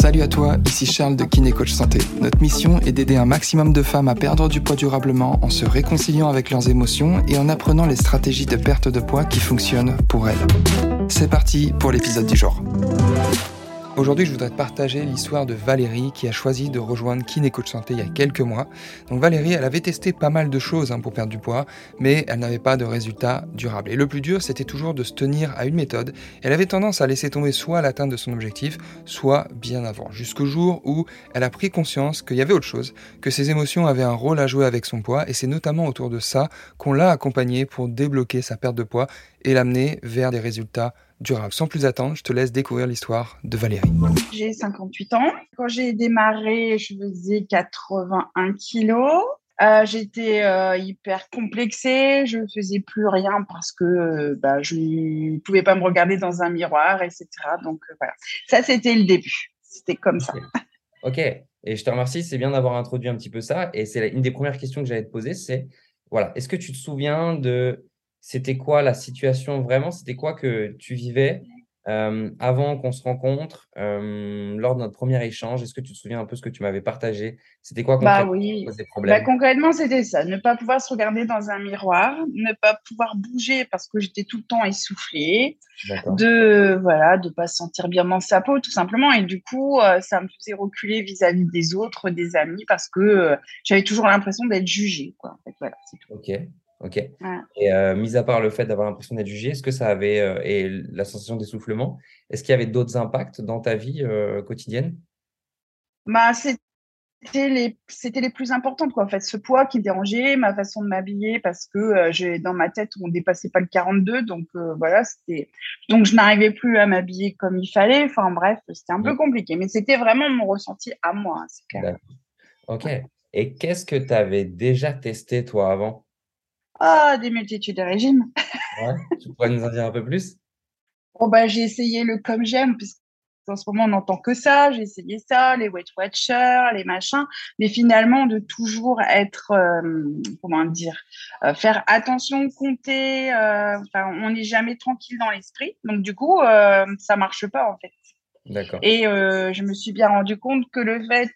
Salut à toi, ici Charles de Kiné Coach Santé. Notre mission est d'aider un maximum de femmes à perdre du poids durablement en se réconciliant avec leurs émotions et en apprenant les stratégies de perte de poids qui fonctionnent pour elles. C'est parti pour l'épisode du jour. Aujourd'hui, je voudrais te partager l'histoire de Valérie qui a choisi de rejoindre Kiné Coach Santé il y a quelques mois. Donc Valérie, elle avait testé pas mal de choses hein, pour perdre du poids, mais elle n'avait pas de résultats durables. Et le plus dur, c'était toujours de se tenir à une méthode. Elle avait tendance à laisser tomber soit l'atteinte de son objectif, soit bien avant, jusqu'au jour où elle a pris conscience qu'il y avait autre chose, que ses émotions avaient un rôle à jouer avec son poids, et c'est notamment autour de ça qu'on l'a accompagnée pour débloquer sa perte de poids et l'amener vers des résultats durable. Sans plus attendre, je te laisse découvrir l'histoire de Valérie. J'ai 58 ans. Quand j'ai démarré, je faisais 81 kilos. Euh, j'étais euh, hyper complexée, je ne faisais plus rien parce que euh, bah, je ne pouvais pas me regarder dans un miroir, etc. Donc voilà, ça c'était le début. C'était comme ça. Ok, et je te remercie, c'est bien d'avoir introduit un petit peu ça. Et c'est une des premières questions que j'allais te poser, c'est voilà, est-ce que tu te souviens de c'était quoi la situation vraiment? C'était quoi que tu vivais euh, avant qu'on se rencontre, euh, lors de notre premier échange? Est-ce que tu te souviens un peu ce que tu m'avais partagé? C'était quoi bah concrètement oui. bah, Concrètement, c'était ça. Ne pas pouvoir se regarder dans un miroir, ne pas pouvoir bouger parce que j'étais tout le temps essoufflée, de voilà, de pas se sentir bien dans sa peau, tout simplement. Et du coup, euh, ça me faisait reculer vis-à-vis des autres, des amis, parce que j'avais toujours l'impression d'être jugée. Quoi. En fait, voilà, Ok. Ok. Et euh, mis à part le fait d'avoir l'impression d'être jugé, est-ce que ça avait, euh, et la sensation d'essoufflement, est-ce qu'il y avait d'autres impacts dans ta vie euh, quotidienne? Bah, C'était les, c'était les plus importantes, quoi. En fait, ce poids qui dérangeait, ma façon de m'habiller, parce que j'ai dans ma tête, on dépassait pas le 42, donc voilà, c'était. Donc je n'arrivais plus à m'habiller comme il fallait. Enfin bref, c'était un peu compliqué, mais c'était vraiment mon ressenti à moi, hein, c'est clair. Ok. Et qu'est-ce que tu avais déjà testé, toi, avant? Ah, des multitudes de régimes. Ouais, tu pourrais nous en dire un peu plus? Bon, bah, J'ai essayé le comme j'aime, puisqu'en ce moment, on n'entend que ça. J'ai essayé ça, les Weight Watchers, les machins. Mais finalement, de toujours être, euh, comment dire, euh, faire attention, compter. Euh, on n'est jamais tranquille dans l'esprit. Donc, du coup, ça marche pas, en fait. D'accord. Et je me suis bien rendu compte que le fait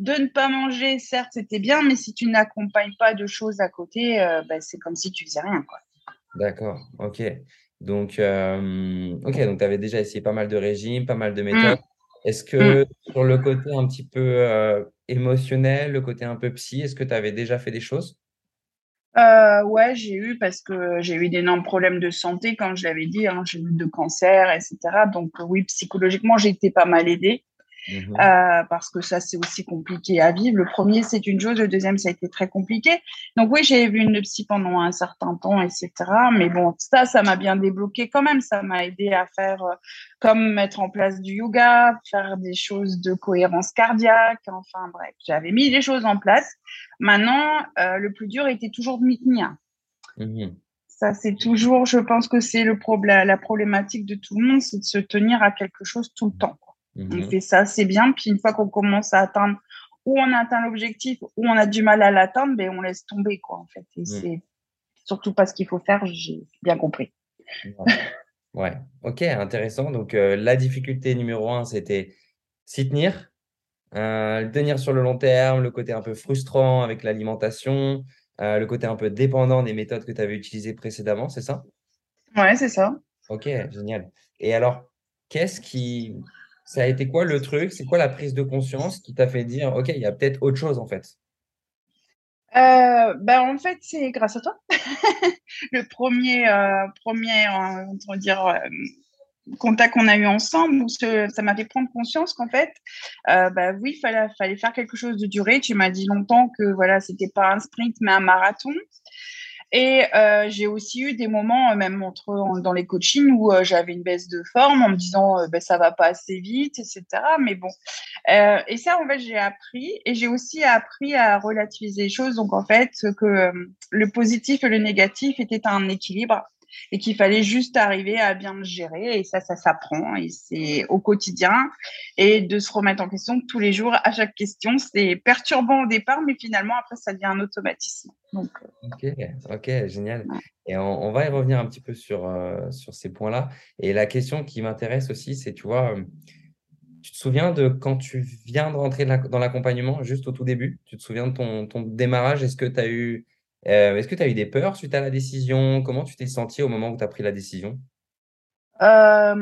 de ne pas manger, certes, c'était bien, mais si tu n'accompagnes pas de choses à côté, euh, bah, c'est comme si tu faisais rien. D'accord, ok. Donc, euh, donc tu avais déjà essayé pas mal de régimes, pas mal de méthodes. Mm. Est-ce que mm. sur le côté un petit peu euh, émotionnel, le côté un peu psy, est-ce que tu avais déjà fait des choses? Ouais, j'ai eu parce que j'ai eu d'énormes problèmes de santé, comme je l'avais dit, hein, j'ai eu de cancer, etc. Donc oui, psychologiquement, j'ai été pas mal aidée. Mmh euh, parce que ça, c'est aussi compliqué à vivre. Le premier, c'est une chose. Le deuxième, ça a été très compliqué. Donc oui, j'ai vu une psy pendant un certain temps, etc. Mais bon, ça, ça m'a bien débloqué quand même. Ça m'a aidé à faire euh, comme mettre en place du yoga, faire des choses de cohérence cardiaque. Enfin bref, j'avais mis les choses en place. Maintenant, euh, le plus dur était toujours de m'y tenir. Mmh ça, c'est toujours, je pense que c'est le problème, la problématique de tout le monde, c'est de se tenir à quelque chose tout le temps. On mhm. fait ça, c'est bien. Puis une fois qu'on commence à atteindre, ou on atteint l'objectif, ou on a du mal à l'atteindre, ben on laisse tomber, quoi, en fait. Et c'est surtout pas ce qu'il faut faire, j'ai bien compris. Ouais. ok, intéressant. Donc, euh, la difficulté numéro un, c'était s'y tenir, euh, tenir sur le long terme, le côté un peu frustrant avec l'alimentation, euh, le côté un peu dépendant des méthodes que tu avais utilisées précédemment, c'est ça? Ouais, c'est ça. Ok, génial. Et alors, qu'est-ce qui, ça a été quoi le truc? C'est quoi la prise de conscience qui t'a fait dire, OK, il y a peut-être autre chose en fait? Euh, ben en fait, c'est grâce à toi. le premier, euh, premier euh, dire, contact qu'on a eu ensemble, où ça m'a fait prendre conscience qu'en fait, ben oui, fallait, fallait faire quelque chose de durée. Tu m'as dit longtemps que voilà, c'était pas un sprint, mais un marathon. Et euh, j'ai aussi eu des moments, euh, même entre, dans les coachings, où euh, j'avais une baisse de forme en me disant euh, ben, ça va pas assez vite, etc. Mais bon. Euh, et ça, en fait, j'ai appris. Et j'ai aussi appris à relativiser les choses. Donc, en fait, que le positif et le négatif étaient un équilibre. Et qu'il fallait juste arriver à bien le gérer. Et ça, ça s'apprend et c'est au quotidien et de se remettre en question tous les jours à chaque question. C'est perturbant au départ, mais finalement, après, ça devient un automatisme. Donc, euh, ok, ok, génial. Et on, va y revenir un petit peu sur, euh, sur ces points-là. Et la question qui m'intéresse aussi, c'est, tu vois, tu te souviens de quand tu viens de rentrer dans l'accompagnement, juste au tout début? Tu te souviens de ton, ton démarrage? Est-ce que tu as eu euh, est-ce que tu as eu des peurs suite à la décision? Comment tu t'es senti au moment où tu as pris la décision? Euh,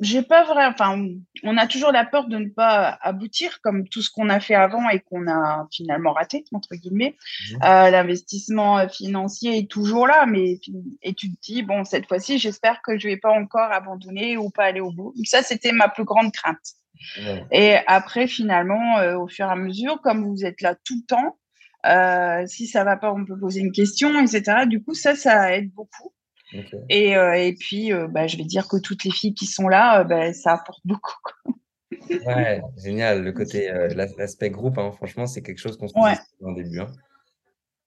j'ai pas vrai. Enfin, on a toujours la peur de ne pas aboutir, comme tout ce qu'on a fait avant et qu'on a finalement raté entre guillemets. Mmh. Euh, l'investissement financier est toujours là, mais et tu te dis bon, cette fois-ci, j'espère que je vais pas encore abandonner ou pas aller au bout. ça, c'était ma plus grande crainte. Et après, finalement, au fur et à mesure, comme vous êtes là tout le temps, euh, si ça va pas, on peut poser une question, etc. Du coup, ça, ça aide beaucoup. Et, euh, et, puis, euh, bah, je vais dire que toutes les filles qui sont là, bah, ça apporte beaucoup. ouais, génial. Le côté, l'aspect groupe, hein, franchement, c'est quelque chose qu'on se pose au début. Hein.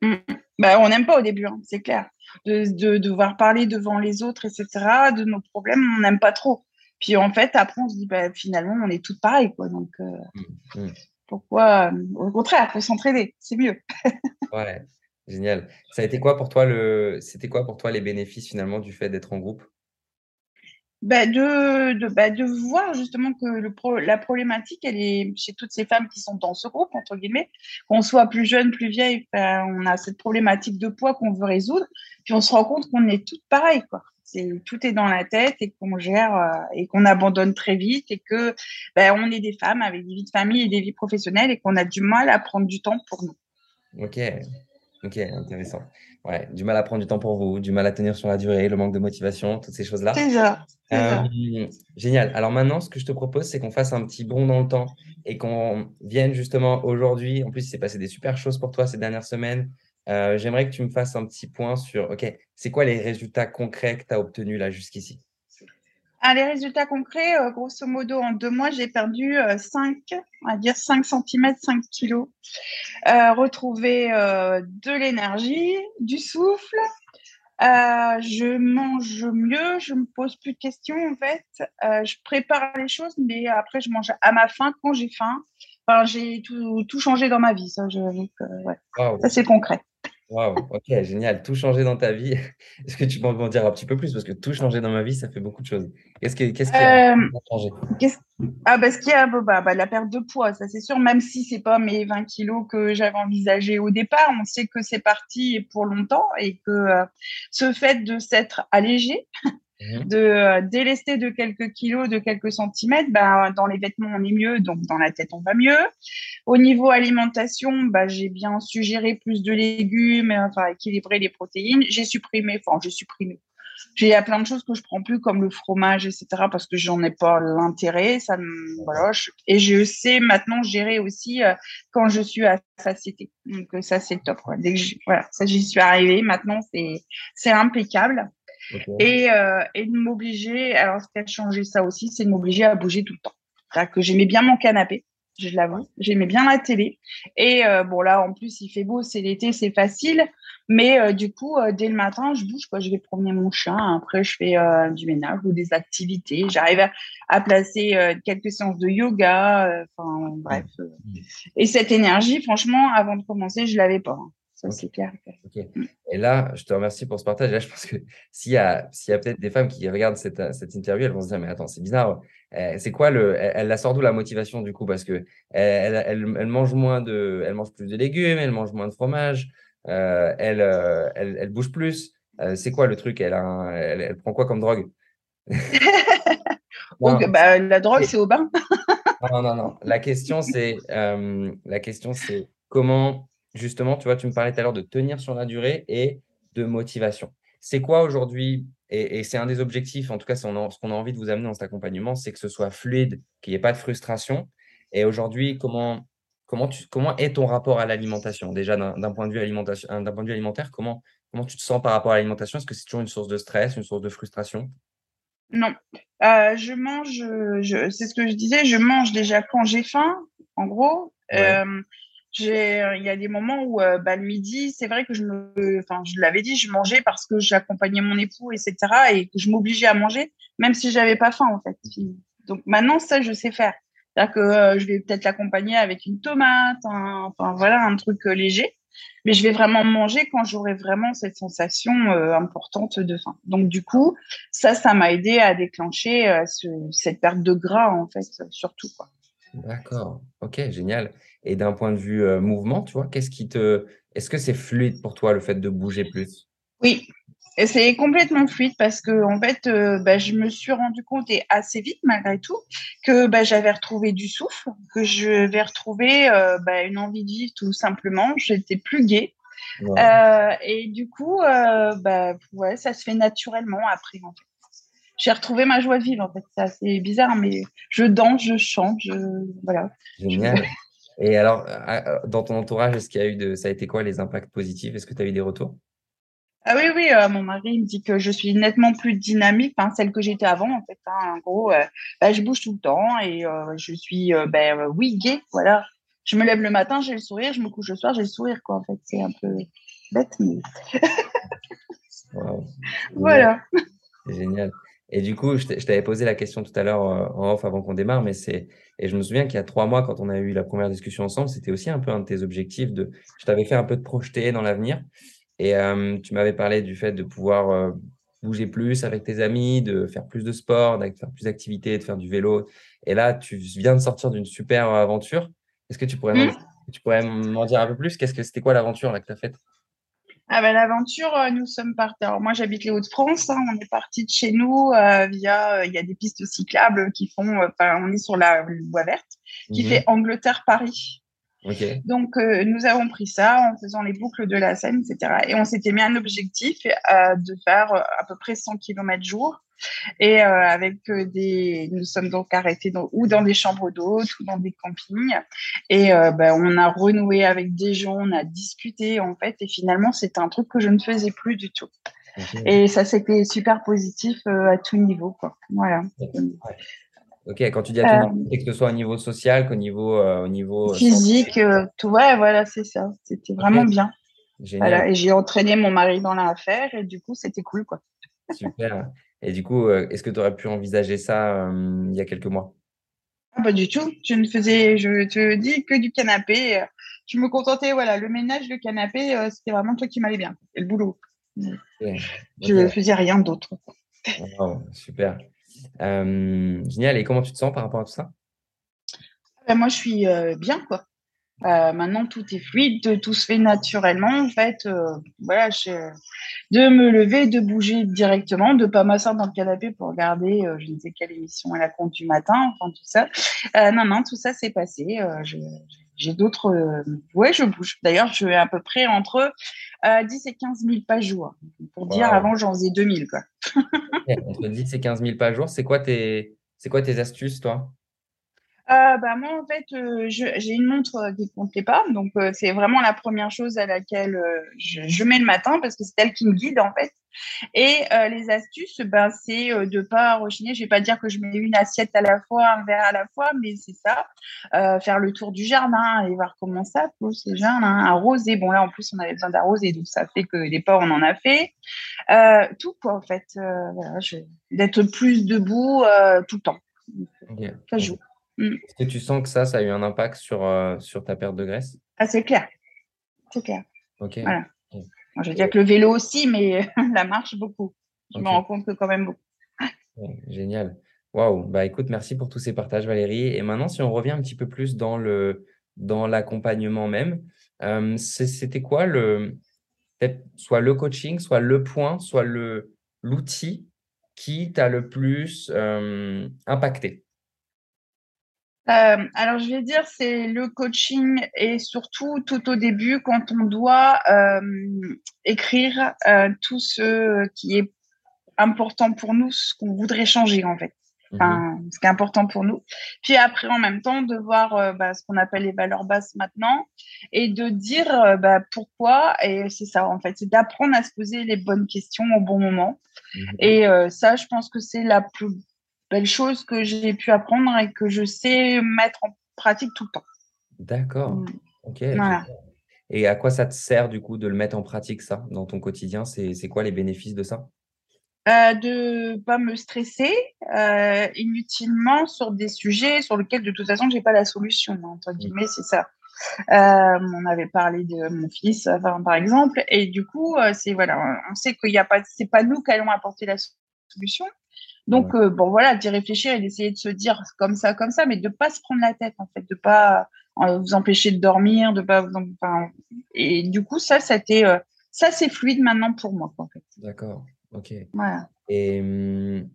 Mmh. Bah, on n'aime pas au début, hein, c'est clair. De, de, devoir parler devant les autres, etc., de nos problèmes, on n'aime pas trop. Puis en fait, après, on se dit, finalement, on est toutes pareilles. Quoi, donc, mmh, mmh. Pourquoi euh, Au contraire, faut s'entraider, c'est mieux. ouais, génial. Ça a été quoi pour toi le C'était quoi pour toi les bénéfices finalement du fait d'être en groupe? Bah de, de, bah de, voir justement que le la problématique, elle est chez toutes ces femmes qui sont dans ce groupe, entre guillemets, qu'on soit plus jeune, plus vieille, on a cette problématique de poids qu'on veut résoudre, puis on se rend compte qu'on est toutes pareilles. Quoi tout est dans la tête et qu'on gère euh, et qu'on abandonne très vite et que ben, on est des femmes avec des vies de famille et des vies professionnelles et qu'on a du mal à prendre du temps pour nous. Ok, ok, intéressant. Ouais, du mal à prendre du temps pour vous, du mal à tenir sur la durée, le manque de motivation, toutes ces choses-là. C'est ça. Euh, génial. Alors maintenant, ce que je te propose, c'est qu'on fasse un petit bond dans le temps et qu'on vienne justement aujourd'hui. En plus, il s'est passé des super choses pour toi ces dernières semaines. Euh, j'aimerais que tu me fasses un petit point sur, OK, c'est quoi les résultats concrets que tu as obtenus là jusqu'ici? Ah, Les résultats concrets, euh, grosso modo, en deux mois, j'ai perdu 5, euh, on va dire 5 cm, 5 kg. retrouver de l'énergie, du souffle. je mange mieux, je me pose plus de questions en fait. je prépare les choses, mais après je mange à ma faim quand j'ai faim. Enfin, j'ai tout, tout, changé dans ma vie, ça, je, ouais. ça c'est concret. Waouh, ok, génial. Tout changer dans ta vie. Est-ce que tu peux m'en dire un petit peu plus? Parce que tout changer dans ma vie, ça fait beaucoup de choses. Qu'est-ce, qui a euh, changé? Ah, bah, ce qui a, bah, bah, la perte de poids, ça c'est sûr, même si c'est pas mes 20 kilos que j'avais envisagé au départ, on sait que c'est parti pour longtemps et que euh, ce fait de s'être allégé. De euh, délester de quelques kilos, de quelques centimètres, bah, dans les vêtements, on est mieux, donc dans la tête, on va mieux. Au niveau alimentation, bah, j'ai bien suggéré plus de légumes, enfin, équilibrer les protéines. J'ai supprimé, enfin, j'ai supprimé. J'ai plein de choses que je prends plus, comme le fromage, etc., parce que j'en ai pas l'intérêt. Ça et je sais maintenant gérer aussi euh, quand je suis à satiété. Donc, euh, ça, c'est top, Dès que voilà, ça, j'y suis arrivée. Maintenant, c'est, c'est impeccable. Et, euh, et, de m'obliger, alors ce qui a changé ça aussi, c'est de m'obliger à bouger tout le temps. C'est-à-dire que j'aimais bien mon canapé, je l'avoue, j'aimais bien la télé. Et euh, bon là, en plus, il fait beau, c'est l'été, c'est facile. Mais euh, du coup, dès le matin, je bouge, quoi. Je vais promener mon chat. Après, je fais du ménage ou des activités. J'arrive à, à, placer quelques séances de yoga. Enfin, bref. Et cette énergie, franchement, avant de commencer, je l'avais pas. Hein c'est clair. Et là, je te remercie pour ce partage. Là, je pense que s'il y a, s'il y a peut-être des femmes qui regardent cette, cette, interview, elles vont se dire, mais attends, c'est bizarre. Euh, c'est quoi le, elle, la sort d'où la motivation du coup? Parce que elle, elle, elle, mange moins de, elle mange plus de légumes, elle mange moins de fromage, euh, elle, euh, elle, bouge plus. c'est quoi le truc? Elle, a elle, prend quoi comme drogue? Donc, bah, la drogue, c'est au bain. non, non, non. La question, c'est, la question, c'est comment justement, tu vois, tu me parlais tout à l'heure de tenir sur la durée et de motivation. C'est quoi aujourd'hui, et, c'est un des objectifs, en tout cas, ce qu'on a envie de vous amener dans cet accompagnement, c'est que ce soit fluide, qu'il n'y ait pas de frustration. Et aujourd'hui, comment, comment, tu, comment est ton rapport à l'alimentation? Déjà, d'un point, de vue alimentation, d'un point de vue alimentaire, comment, comment tu te sens par rapport à l'alimentation? Est-ce que c'est toujours une source de stress, une source de frustration? Non. Euh, je mange, je, c'est ce que je disais, je mange déjà quand j'ai faim, en gros. Euh, il y a des moments où bah, le midi, c'est vrai que je me, enfin, je l'avais dit, je mangeais parce que j'accompagnais mon époux, etc. Et que je m'obligeais à manger, même si j'avais pas faim, en fait. Donc maintenant, ça, je sais faire. C'est-à-dire que je vais peut-être l'accompagner avec une tomate, enfin voilà, un truc léger mais je vais vraiment manger quand j'aurai vraiment cette sensation euh, importante de faim. Donc du coup, ça, ça m'a aidé à déclencher euh, cette perte de gras en fait, surtout quoi. D'accord, ok, génial. Et d'un point de vue euh, mouvement, tu vois, qu'est-ce qui te, est-ce que c'est fluide pour toi le fait de bouger plus? Oui, c'est complètement fluide parce que en fait, euh, bah, je me suis rendu compte et assez vite malgré tout que bah, j'avais retrouvé du souffle, que je vais retrouver euh, bah, une envie de vivre tout simplement. J'étais plus gaie. Et du coup, ouais, ça se fait naturellement après. En fait. J'ai retrouvé ma joie de vivre. En fait, c'est assez bizarre, mais je danse, je chante, je voilà. Génial. Et alors, dans ton entourage, est-ce qu'il y a eu de, ça a été quoi les impacts positifs? Est-ce que tu as eu des retours? Ah oui, oui, euh, mon mari me dit que je suis nettement plus dynamique, hein, celle que j'étais avant, en fait. Hein, en gros, euh, bah, je bouge tout le temps et euh, je suis, ben, oui, gay, voilà. Je me lève le matin, j'ai le sourire, je me couche le soir, j'ai le sourire, quoi, en fait. C'est un peu bête, mais. Voilà. Génial. Et du coup, je t'avais posé la question tout à l'heure en off avant qu'on démarre, mais c'est. Et je me souviens qu'il y a trois mois, quand on a eu la première discussion ensemble, c'était aussi un peu un de tes objectifs de. Je t'avais fait un peu de projeter dans l'avenir. Et tu m'avais parlé du fait de pouvoir bouger plus avec tes amis, de faire plus de sport, de faire plus d'activités, de faire du vélo. Et là, tu viens de sortir d'une super aventure. Est-ce que tu pourrais m'en mmh. tu pourrais m'en dire un peu plus? Qu'est-ce que c'était quoi l'aventure là que tu as faite? Ah ben, l'aventure, nous sommes partis. Alors moi, j'habite les Hauts-de-France. Hein. on est parti de chez nous via. Il y a des pistes cyclables qui font. Enfin, on est sur la voie verte qui mmh fait Angleterre-Paris. Donc, euh, nous avons pris ça en faisant les boucles de la Seine, etc. Et on s'était mis un objectif euh, de faire euh, à peu près 100 km jour. Et avec des, nous sommes donc arrêtés dans, ou dans des chambres d'hôtes ou dans des campings. Et ben, on a renoué avec des gens, on a discuté en fait. Et finalement, c'est un truc que je ne faisais plus du tout. Et ça, c'était super positif à tout niveau. Quoi. Voilà. Ok, quand tu dis à tout euh, que ce soit au niveau social qu'au niveau, euh, au niveau euh, physique, tout, ouais, voilà, c'est ça. C'était vraiment bien. Génial. et j'ai entraîné mon mari dans l'affaire et du coup, c'était cool, quoi. Super. Et du coup, est-ce que tu aurais pu envisager ça il y a quelques mois? Ah, Pas du tout. Je ne faisais, je te dis, que du canapé. Je me contentais, voilà, le ménage, le canapé, c'était vraiment toi qui m'allait bien. Et le boulot. Je ne faisais rien d'autre. super. Euh, génial. Et comment tu te sens par rapport à tout ça? Ben, Moi, je suis euh, bien, quoi. Euh, maintenant, tout est fluide, tout se fait naturellement. En fait, voilà, de me lever, de bouger directement, de pas m'asseoir dans le canapé pour regarder je ne sais quelle émission à la compte du matin, enfin tout ça. non, non, tout ça s'est passé. j'ai d'autres. ouais, je bouge. D'ailleurs, je suis à peu près entre 10 et 15 000 pas jour. Pour dire, avant, j'en faisais 2000. Quoi. Entre 10 et 15 000 pas jour, c'est quoi, tes... quoi tes astuces, toi? Euh, bah, moi, en fait, euh, j'ai une montre euh, qui ne comptait pas. Donc, c'est vraiment la première chose à laquelle je, mets le matin parce que c'est elle qui me guide, en fait. Et les astuces, ben, c'est de ne pas rechigner. Je ne vais pas dire que je mets une assiette à la fois, un verre à la fois, mais c'est ça. faire le tour du jardin et voir comment ça pousse déjà. Hein, arroser. Bon, là, en plus, on avait besoin d'arroser. Donc, ça fait que les pas, on en a fait. tout, quoi, en fait. Voilà, D'être plus debout tout le temps. Ça joue. Mm. Est-ce que tu sens que ça, ça a eu un impact sur, euh, sur ta perte de graisse? Ah, c'est clair. C'est clair. Ok. Voilà. je veux dire que le vélo aussi, mais la marche beaucoup. Je me rends compte que quand même beaucoup. génial. Waouh. Bah écoute, merci pour tous ces partages, Valérie. Et maintenant, si on revient un petit peu plus dans le dans l'accompagnement même, euh, c'était quoi le soit le coaching, soit le point, soit le l'outil qui t'a le plus euh, impacté? Euh, alors, je vais dire, c'est le coaching et surtout tout au début, quand on doit euh, écrire euh, tout ce qui est important pour nous, ce qu'on voudrait changer en fait. Enfin, mmh ce qui est important pour nous. Puis après, en même temps, de voir bah, ce qu'on appelle les valeurs basses maintenant et de dire bah, pourquoi. Et c'est ça, en fait, c'est d'apprendre à se poser les bonnes questions au bon moment. Mmh et ça, je pense que c'est la plus belle chose que j'ai pu apprendre et que je sais mettre en pratique tout le temps. D'accord. Mm. Ok. Et à quoi ça te sert du coup de le mettre en pratique ça dans ton quotidien? C'est quoi les bénéfices de ça? Euh, De pas me stresser euh, inutilement sur des sujets sur lesquels de toute façon j'ai pas la solution. Hein, entre guillemets, c'est ça. Euh, on avait parlé de mon fils, par exemple, et du coup, euh, c'est voilà, on sait qu'il n'y a pas, c'est pas nous qui allons apporter la solution. Donc euh, bon voilà, d'y réfléchir et d'essayer de se dire comme ça, comme ça, mais de pas se prendre la tête en fait, de pas vous empêcher de dormir, de pas enfin, et du coup ça, c'était ça c'est fluide maintenant pour moi en fait. D'accord, ok. Voilà. Et hum,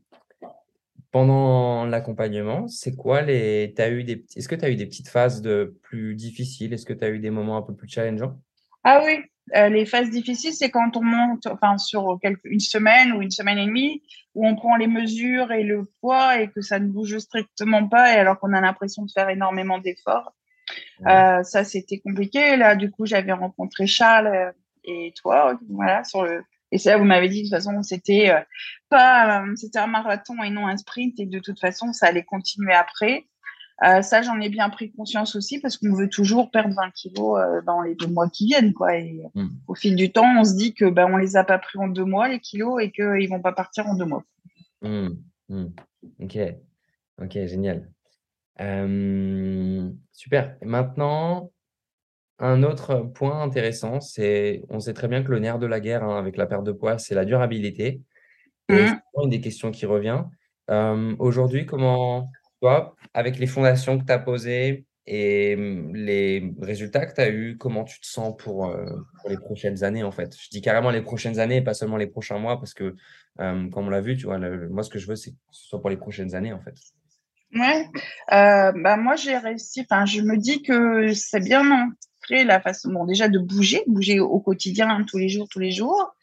pendant l'accompagnement, c'est quoi les. As eu des... Est-ce que tu as eu des petites phases de plus difficiles? Est-ce que tu as eu des moments un peu plus challengeants? Ah oui, euh, les phases difficiles, c'est quand on monte enfin, sur quelques... une semaine ou une semaine et demie, où on prend les mesures et le poids et que ça ne bouge strictement pas, et alors qu'on a l'impression de faire énormément d'efforts. Euh, ça, c'était compliqué. Là, du coup, j'avais rencontré Charles euh, et toi, voilà, sur le et ça, vous m'avez dit de toute façon, c'était euh, pas, euh, c'était un marathon et non un sprint, et de toute façon, ça allait continuer après. Euh, ça, j'en ai bien pris conscience aussi parce qu'on veut toujours perdre 20 kilos dans les deux mois qui viennent, quoi. Et mmh. au fil du temps, on se dit que ben on les a pas pris en deux mois les kilos et qu'ils vont pas partir en deux mois. Mmh. Mmh. Ok, ok, génial. super. maintenant, un autre point intéressant, c'est, on sait très bien que le nerf de la guerre hein, avec la perte de poids, c'est la durabilité. Et c'est une des questions qui revient. aujourd'hui, comment, toi, avec les fondations que tu as posées et mmh, les résultats que tu as eus, comment tu te sens pour, euh, pour, les prochaines années, en fait? Je dis carrément les prochaines années, pas seulement les prochains mois, parce que, comme on l'a vu, tu vois, moi, ce que je veux, c'est que ce soit pour les prochaines années, en fait. Ouais, euh, bah moi j'ai réussi. Enfin, je me dis que c'est bien la façon, bon, déjà de bouger, bouger au quotidien, tous les jours, tous les jours,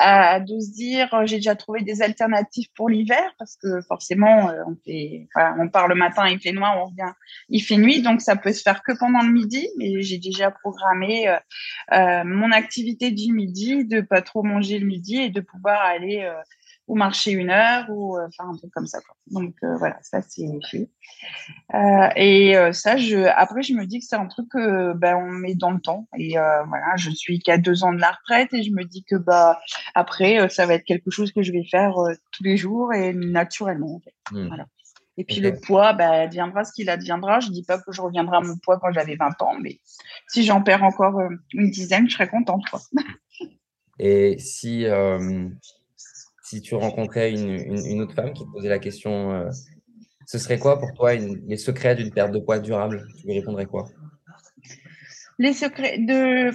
euh, de se dire, euh, j'ai déjà trouvé des alternatives pour l'hiver, parce que forcément, euh, on, fait, on part le matin, il fait noir, on revient, il fait nuit, donc ça peut se faire que pendant le midi, mais j'ai déjà programmé mon activité du midi, de pas trop manger le midi et de pouvoir aller ou marcher une heure ou euh, faire un truc comme ça. Quoi. Donc euh, voilà, ça c'est fait. Euh, et ça, je, après, je me dis que c'est un truc que ben, on met dans le temps. Et voilà, je suis qu'à deux ans de la retraite et je me dis que bah après, ça va être quelque chose que je vais faire tous les jours et naturellement. Mmh. Voilà. Et puis le poids, bah, viendra ce qu'il adviendra. Je dis pas que je reviendrai à mon poids quand j'avais 20 ans, mais si j'en perds encore une dizaine, je serais contente. Quoi. Et si, si tu rencontrais une, autre femme qui te posait la question, euh, ce serait quoi pour toi les secrets d'une perte de poids durable? Tu lui répondrais quoi? Les secrets de,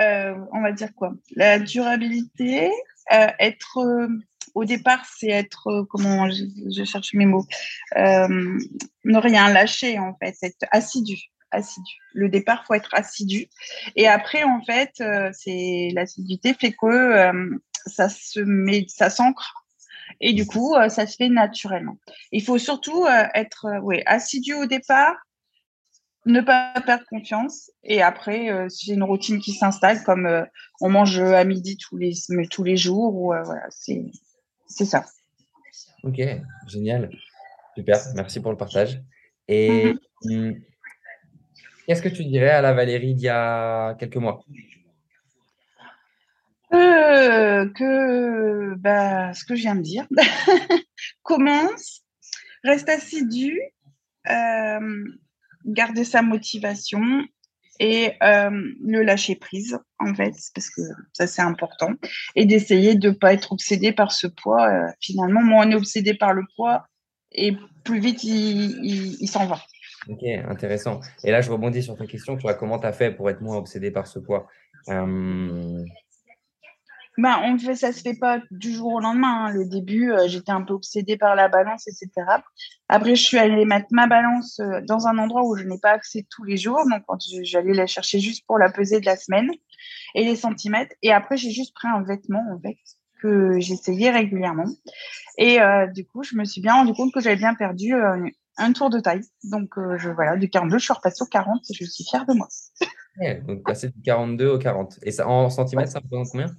euh, on va dire quoi? La durabilité, euh, être au départ, c'est être, comment je, cherche mes mots, ne rien lâcher en fait, être assidu assidu. Le départ, faut être assidu. Et après, en fait, c'est l'assiduité fait que ça se met, ça s'ancre. Et du coup, euh, ça se fait naturellement. Il faut surtout euh, être euh, ouais, assidu au départ, ne pas perdre confiance. Et après, c'est une routine qui s'installe, comme on mange à midi tous les, tous les jours. Ou, voilà, c'est ça. Ok, génial. Super, merci pour le partage. Et mm-hmm. hum, qu'est-ce que tu dirais à la Valérie d'il y a quelques mois? Que, bah, ce que je viens de dire, commence, reste assidu, euh, garder sa motivation et euh, lâcher prise, en fait, parce que ça c'est important, et d'essayer de ne pas être obsédé par ce poids. Euh, finalement, moins on est obsédé par le poids, et plus vite il, s'en va. Ok, intéressant. Et là, je rebondis sur ta question. Tu vois, comment tu as fait pour être moins obsédé par ce poids ben, on fait, ça se fait pas du jour au lendemain. Hein. Le début, euh, j'étais un peu obsédée par la balance, etc. Après, je suis allée mettre ma balance euh, dans un endroit où je n'ai pas accès tous les jours. Donc, quand j'allais la chercher juste pour la peser de la semaine et les centimètres. Et après, j'ai juste pris un vêtement, en fait, que j'essayais régulièrement. Et euh, du coup, je me suis bien rendu compte que j'avais bien perdu un tour de taille. Donc, je, voilà, du 42, je suis repassée au 40 et je suis fière de moi. donc, passer du 42 au 40. Et ça, en centimètres, ça représente combien?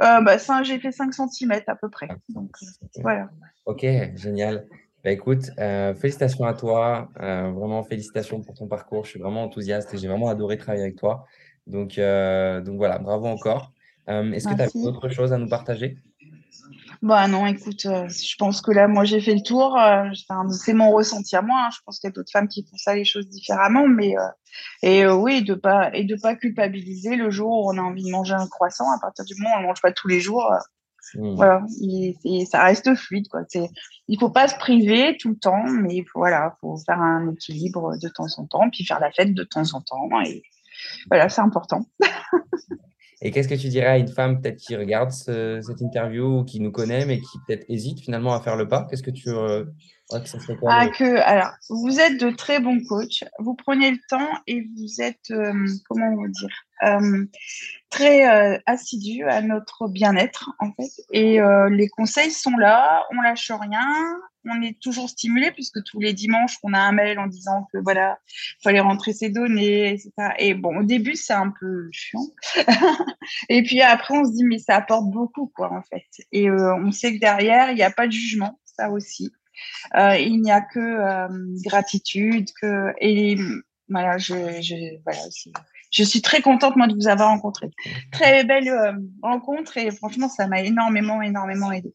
Euh, bah, J'ai fait 5 cm à peu près. Donc, euh, voilà. Ok, génial. Bah, écoute, euh, félicitations à toi. Euh, vraiment, félicitations pour ton parcours. Je suis vraiment enthousiaste et j'ai vraiment adoré travailler avec toi. Donc, donc voilà, bravo encore. Est-ce que tu as d'autres choses à nous partager? Bah non, écoute, je pense que là, moi, j'ai fait le tour. c'est mon ressenti à moi. Hein. Je pense qu'il y a d'autres femmes qui font ça les choses différemment, mais et oui, de pas et de pas culpabiliser le jour où on a envie de manger un croissant. À partir du moment où on ne mange pas tous les jours, Mmh. Voilà, et, ça reste fluide. Quoi. Il faut pas se priver tout le temps, mais il faut, voilà, faut faire un équilibre de temps en temps, puis faire la fête de temps en temps. Et voilà, c'est important. et qu'est-ce que tu dirais à une femme peut-être qui regarde cette interview ou qui nous connaît, mais qui peut-être hésite finalement à faire le pas? Qu'est-ce que tu euh, ah, que, alors, vous êtes de très bons coachs, vous prenez le temps et vous êtes, euh, comment vous dire, très euh, assidus à notre bien-être, en fait. Et les conseils sont là, on lâche rien, on est toujours stimulé puisque tous les dimanches, on a un mail en disant que voilà, il fallait rentrer ses données, etc. Et bon, au début, c'est un peu chiant. et puis après, on se dit, mais ça apporte beaucoup, quoi, en fait. Et on sait que derrière, il n'y a pas de jugement, ça aussi. Euh, il n'y a que euh, gratitude, que et voilà, je, je voilà, je suis très contente moi de vous avoir rencontré. Très belle euh, rencontre et franchement ça m'a énormément énormément aidé.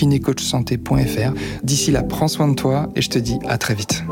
kinécoachsanté.fr. D'ici là, prends soin de toi et je te dis à très vite.